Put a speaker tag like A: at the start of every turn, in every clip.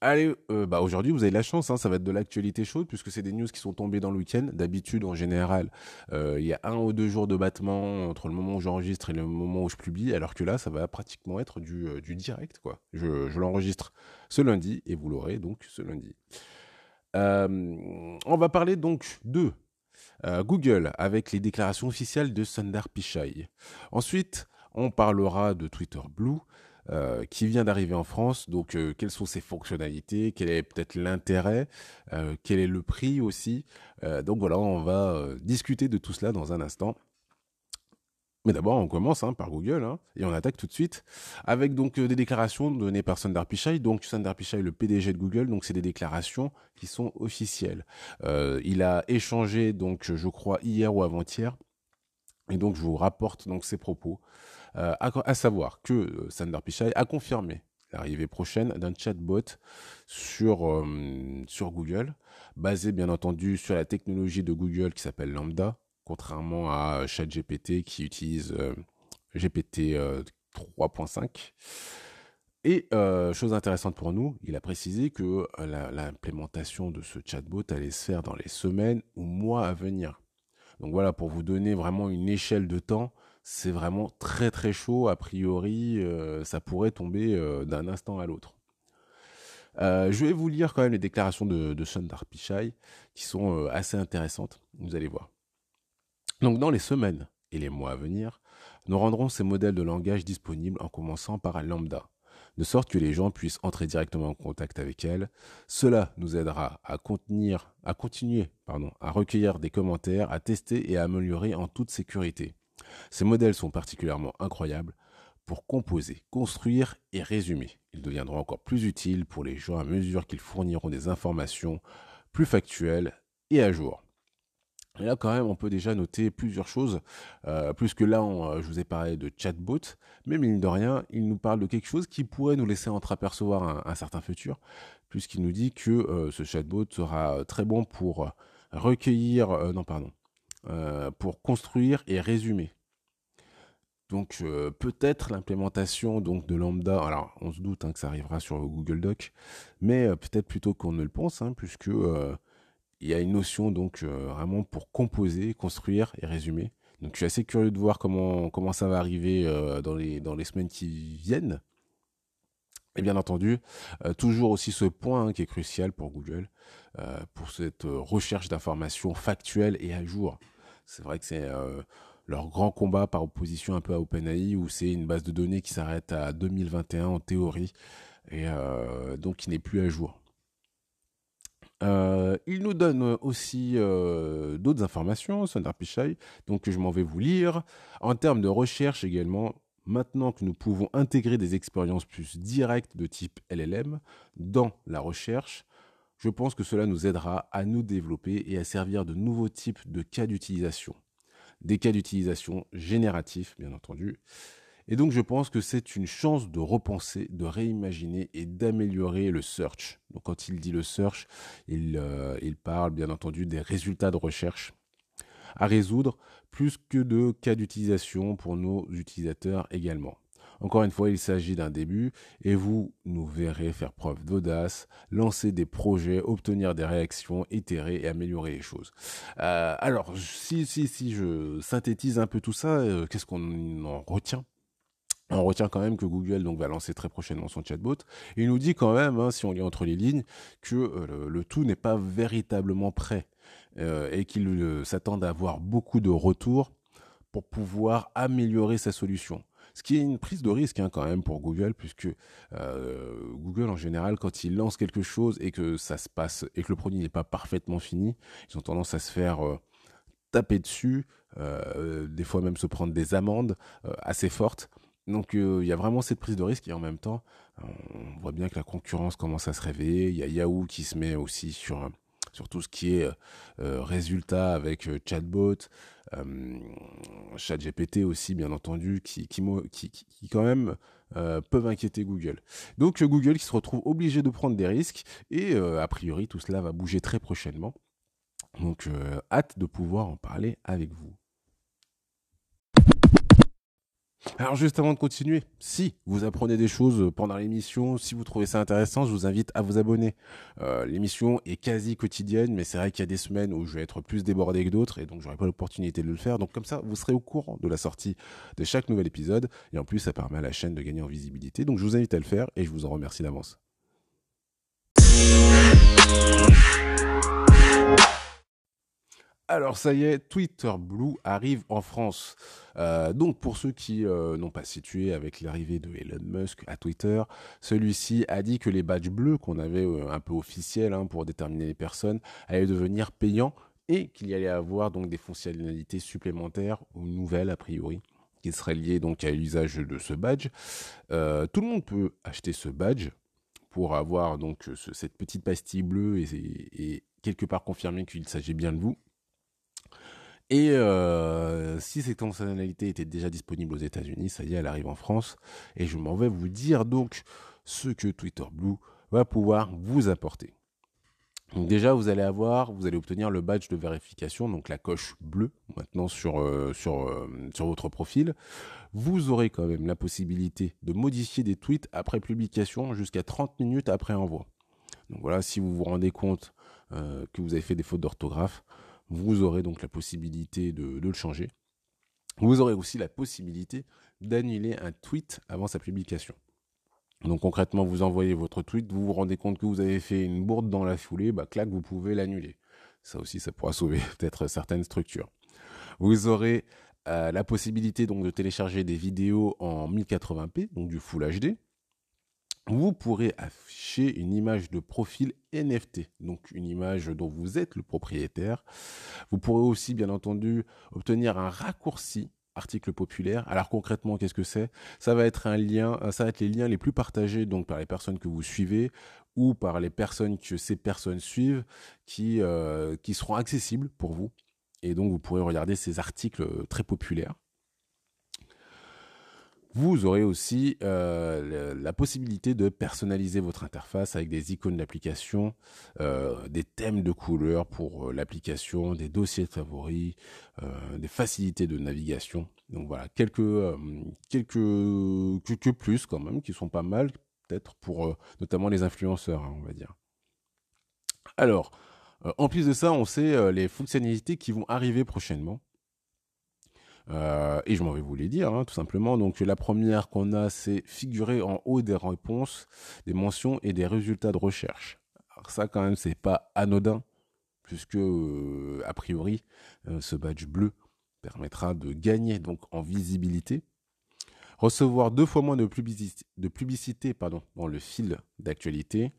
A: Allez, euh, bah aujourd'hui vous avez la chance, hein, ça va être de l'actualité chaude puisque c'est des news qui sont tombées dans le week-end. D'habitude, en général, euh, il y a un ou deux jours de battement entre le moment où j'enregistre et le moment où je publie, alors que là, ça va pratiquement être du, euh, direct, quoi. Je, je l'enregistre ce lundi et vous l'aurez donc ce lundi. on va parler donc de Google avec les déclarations officielles de Sundar Pichai. Ensuite, on parlera de Twitter Blue. Euh, qui vient d'arriver en France. Donc, euh, quelles sont ses fonctionnalités? Quel est peut-être l'intérêt? Euh, Quel est le prix aussi? Donc voilà, on va discuter de tout cela dans un instant. Mais d'abord, on commence hein, par Google hein, et on attaque tout de suite avec donc des déclarations données par Sundar Pichai. Donc Sundar Pichai, le PDG de Google, donc c'est des déclarations qui sont officielles. il a échangé donc, je crois hier ou avant-hier, et donc je vous rapporte donc ses propos. Euh, à, savoir que euh, Sundar Pichai a confirmé l'arrivée prochaine d'un chatbot sur, euh, sur Google, basé bien entendu sur la technologie de Google qui s'appelle Lambda, contrairement à ChatGPT qui utilise GPT 3.5. Et chose intéressante pour nous, il a précisé que l'implémentation de ce chatbot allait se faire dans les semaines ou mois à venir. Donc voilà, pour vous donner vraiment une échelle de temps, c'est vraiment très très chaud. A priori, euh, ça pourrait tomber euh, d'un instant à l'autre. Euh, je vais vous lire quand même les déclarations de, de Sundar Pichai qui sont assez intéressantes. Vous allez voir. Donc dans les semaines et les mois à venir, nous rendrons ces modèles de langage disponibles en commençant par lambda, de sorte que les gens puissent entrer directement en contact avec elle. Cela nous aidera à, continuer à recueillir des commentaires, à tester et à améliorer en toute sécurité. Ces modèles sont particulièrement incroyables pour composer, construire et résumer. Ils deviendront encore plus utiles pour les gens à mesure qu'ils fourniront des informations plus factuelles et à jour. Et là, quand même, on peut déjà noter plusieurs choses. Euh, plus que là, euh, je vous ai parlé de chatbot, mais mine de rien, il nous parle de quelque chose qui pourrait nous laisser entreapercevoir un, certain futur, puisqu'il nous dit que euh, ce chatbot sera très bon pour recueillir, non pardon, pour construire et résumer. Donc euh, peut-être l'implémentation donc de Lambda, alors on se doute hein, que ça arrivera sur Google Doc, mais euh, peut-être plutôt qu'on ne le pense, hein, puisque euh, il y a une notion donc vraiment pour composer, construire et résumer. Donc je suis assez curieux de voir comment comment ça va arriver dans les dans les semaines qui viennent. Et bien entendu, toujours aussi ce point hein, qui est crucial pour Google, pour cette recherche d'informations factuelles et à jour. C'est vrai que c'est leur grand combat par opposition un peu à OpenAI où c'est une base de données qui s'arrête à 2021 en théorie et euh, donc qui n'est plus à jour. Euh, il nous donne aussi euh, d'autres informations, Sundar Pichai, donc je m'en vais vous lire. En termes de recherche également, maintenant que nous pouvons intégrer des expériences plus directes de type LLM dans la recherche, je pense que cela nous aidera à nous développer et à servir de nouveaux types de cas d'utilisation des cas d'utilisation génératifs, bien entendu. Et donc je pense que c'est une chance de repenser, de réimaginer et d'améliorer le search. Donc quand il dit le search, il, euh, il parle bien entendu des résultats de recherche à résoudre, plus que de cas d'utilisation pour nos utilisateurs également. Encore une fois, il s'agit d'un début et vous nous verrez faire preuve d'audace, lancer des projets, obtenir des réactions, itérer et améliorer les choses. Euh, alors, si, si, si je synthétise un peu tout ça, euh, qu'est-ce qu'on en retient? On retient quand même que Google va lancer très prochainement son chatbot. Il nous dit quand même, hein, si on lit entre les lignes, que euh, le, tout n'est pas véritablement prêt et qu'il s'attend à avoir beaucoup de retours pour pouvoir améliorer sa solution. Ce qui est une prise de risque hein, quand même pour Google, puisque euh, Google en général, quand il lance quelque chose et que ça se passe et que le produit n'est pas parfaitement fini, ils ont tendance à se faire euh, taper dessus, euh, des fois même se prendre des amendes assez fortes. Donc il y a vraiment cette prise de risque et en même temps, on voit bien que la concurrence commence à se réveiller. Il y a Yahoo qui se met aussi sur sur tout ce qui est résultat avec chatbot. ChatGPT aussi, bien entendu, qui, qui, qui, quand même peuvent inquiéter Google. Donc Google qui se retrouve obligé de prendre des risques et a priori tout cela va bouger très prochainement. Donc hâte de pouvoir en parler avec vous. Alors juste avant de continuer, si vous apprenez des choses pendant l'émission, si vous trouvez ça intéressant, je vous invite à vous abonner. Euh, l'émission est quasi quotidienne, mais c'est vrai qu'il y a des semaines où je vais être plus débordé que d'autres, et donc j'aurai pas l'opportunité de le faire. Donc comme ça, vous serez au courant de la sortie de chaque nouvel épisode, et en plus ça permet à la chaîne de gagner en visibilité. Donc je vous invite à le faire, et je vous en remercie d'avance. Alors ça y est, Twitter Blue arrive en France. Euh, donc pour ceux qui euh, n'ont pas situé avec l'arrivée de Elon Musk à Twitter, celui-ci a dit que les badges bleus qu'on avait euh, un peu officiels hein, pour déterminer les personnes allaient devenir payants et qu'il y allait avoir donc des fonctionnalités supplémentaires ou nouvelles a priori qui seraient liées donc à l'usage de ce badge. tout le monde peut acheter ce badge pour avoir donc cette petite pastille bleue et quelque part confirmer qu'il s'agit bien de vous. Et euh, si cette fonctionnalité était déjà disponible aux États-Unis, ça y est, elle arrive en France. Et je m'en vais vous dire donc ce que Twitter Blue va pouvoir vous apporter. Déjà, vous allez avoir, vous allez obtenir le badge de vérification, donc la coche bleue maintenant sur, euh, sur, euh, sur votre profil. Vous aurez quand même la possibilité de modifier des tweets après publication jusqu'à 30 minutes après envoi. Donc voilà, si vous vous rendez compte que vous avez fait des fautes d'orthographe, vous aurez donc la possibilité de, le changer. Vous aurez aussi la possibilité d'annuler un tweet avant sa publication. Donc concrètement, vous envoyez votre tweet, vous vous rendez compte que vous avez fait une bourde dans la foulée, bah clac, vous pouvez l'annuler. Ça aussi, ça pourra sauver peut-être certaines structures. Vous aurez euh, la possibilité donc de télécharger des vidéos en 1080p, donc du Full HD vous pourrez afficher une image de profil NFT, donc une image dont vous êtes le propriétaire. Vous pourrez aussi, bien entendu, obtenir un raccourci article populaire. Alors concrètement, qu'est-ce que c'est? Ça va être un lien, euh, ça va être les liens les plus partagés donc par les personnes que vous suivez ou par les personnes que ces personnes suivent qui, euh, qui seront accessibles pour vous. Et donc vous pourrez regarder ces articles très populaires. Vous aurez aussi euh, la possibilité de personnaliser votre interface avec des icônes d'application, euh, des thèmes de couleurs pour euh, l'application, des dossiers de favoris, des facilités de navigation. Donc voilà, quelques, quelques, quelques plus quand même qui sont pas mal, peut-être pour notamment les influenceurs, hein, on va dire. Alors, en plus de ça, on sait les fonctionnalités qui vont arriver prochainement. Euh, et je m'en vais vous les dire, hein, tout simplement. Donc la première qu'on a, c'est figurer en haut des réponses, des mentions et des résultats de recherche. Alors ça, quand même, c'est pas anodin, puisque euh, a priori, euh, ce badge bleu permettra de gagner donc en visibilité, recevoir deux fois moins de publicité, de publicité pardon, dans le fil d'actualité,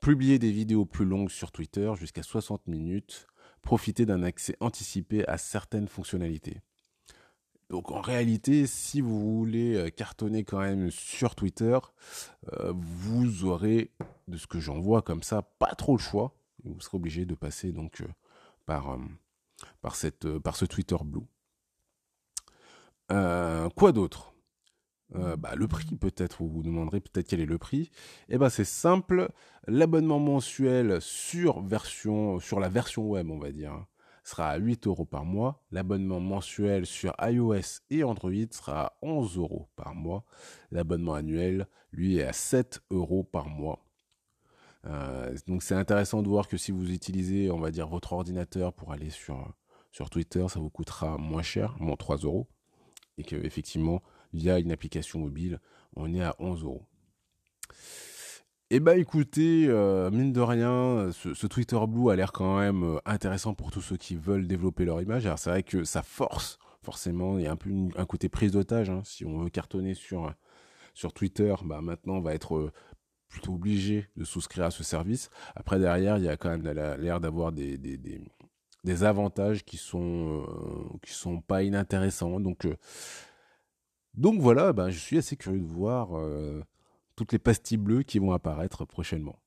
A: publier des vidéos plus longues sur Twitter jusqu'à 60 minutes, profiter d'un accès anticipé à certaines fonctionnalités. Donc en réalité, si vous voulez euh, cartonner quand même sur Twitter, euh, vous aurez, de ce que j'en vois comme ça, pas trop le choix. Vous serez obligé de passer donc euh, par, ce Twitter Blue. quoi d'autre? Bah, le prix peut-être, vous vous demanderez peut-être quel est le prix. Eh ben c'est simple, l'abonnement mensuel sur version sur la version web, on va dire, sera à 8 euros par mois. L'abonnement mensuel sur iOS et Android sera à 11 euros par mois. L'abonnement annuel, lui, est à 7 euros par mois. Euh, donc c'est intéressant de voir que si vous utilisez, on va dire, votre ordinateur pour aller sur, sur Twitter, ça vous coûtera moins cher, moins 3 euros. Et qu'effectivement, via une application mobile, on est à 11 euros. Eh bah écoutez, euh, mine de rien, ce, Twitter Blue a l'air quand même euh, intéressant pour tous ceux qui veulent développer leur image. Alors c'est vrai que ça force, forcément, il y a un peu un côté prise d'otage. Hein. Si on veut cartonner sur, sur Twitter, bah maintenant on va être euh, plutôt obligé de souscrire à ce service. Après derrière, il y a quand même l'air d'avoir des, des, avantages qui sont, qui sont pas inintéressants. Donc, donc voilà, bah, je suis assez curieux de voir toutes les pastilles bleues qui vont apparaître prochainement.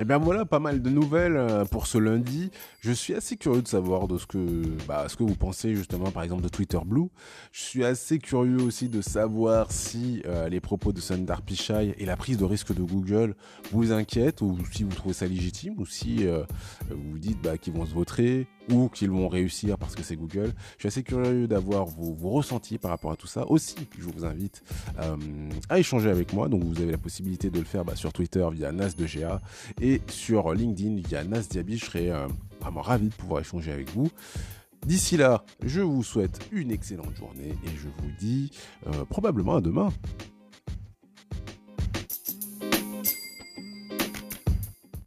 A: Eh bien voilà, pas mal de nouvelles euh, pour ce lundi. Je suis assez curieux de savoir de ce que, bah, ce que vous pensez justement par exemple de Twitter Blue. Je suis assez curieux aussi de savoir si euh, les propos de Sundar Pichai et la prise de risque de Google vous inquiètent ou si vous trouvez ça légitime ou si euh, vous vous dites bah, qu'ils vont se voter ou qu'ils vont réussir parce que c'est Google. Je suis assez curieux d'avoir vos, ressentis par rapport à tout ça. Aussi, je vous invite à échanger avec moi. Donc vous avez la possibilité de le faire bah, sur Twitter via Nas2GA et sur LinkedIn via Nas Diaby. Je serais euh, vraiment ravi de pouvoir échanger avec vous. D'ici là, je vous souhaite une excellente journée et je vous dis euh, probablement à demain.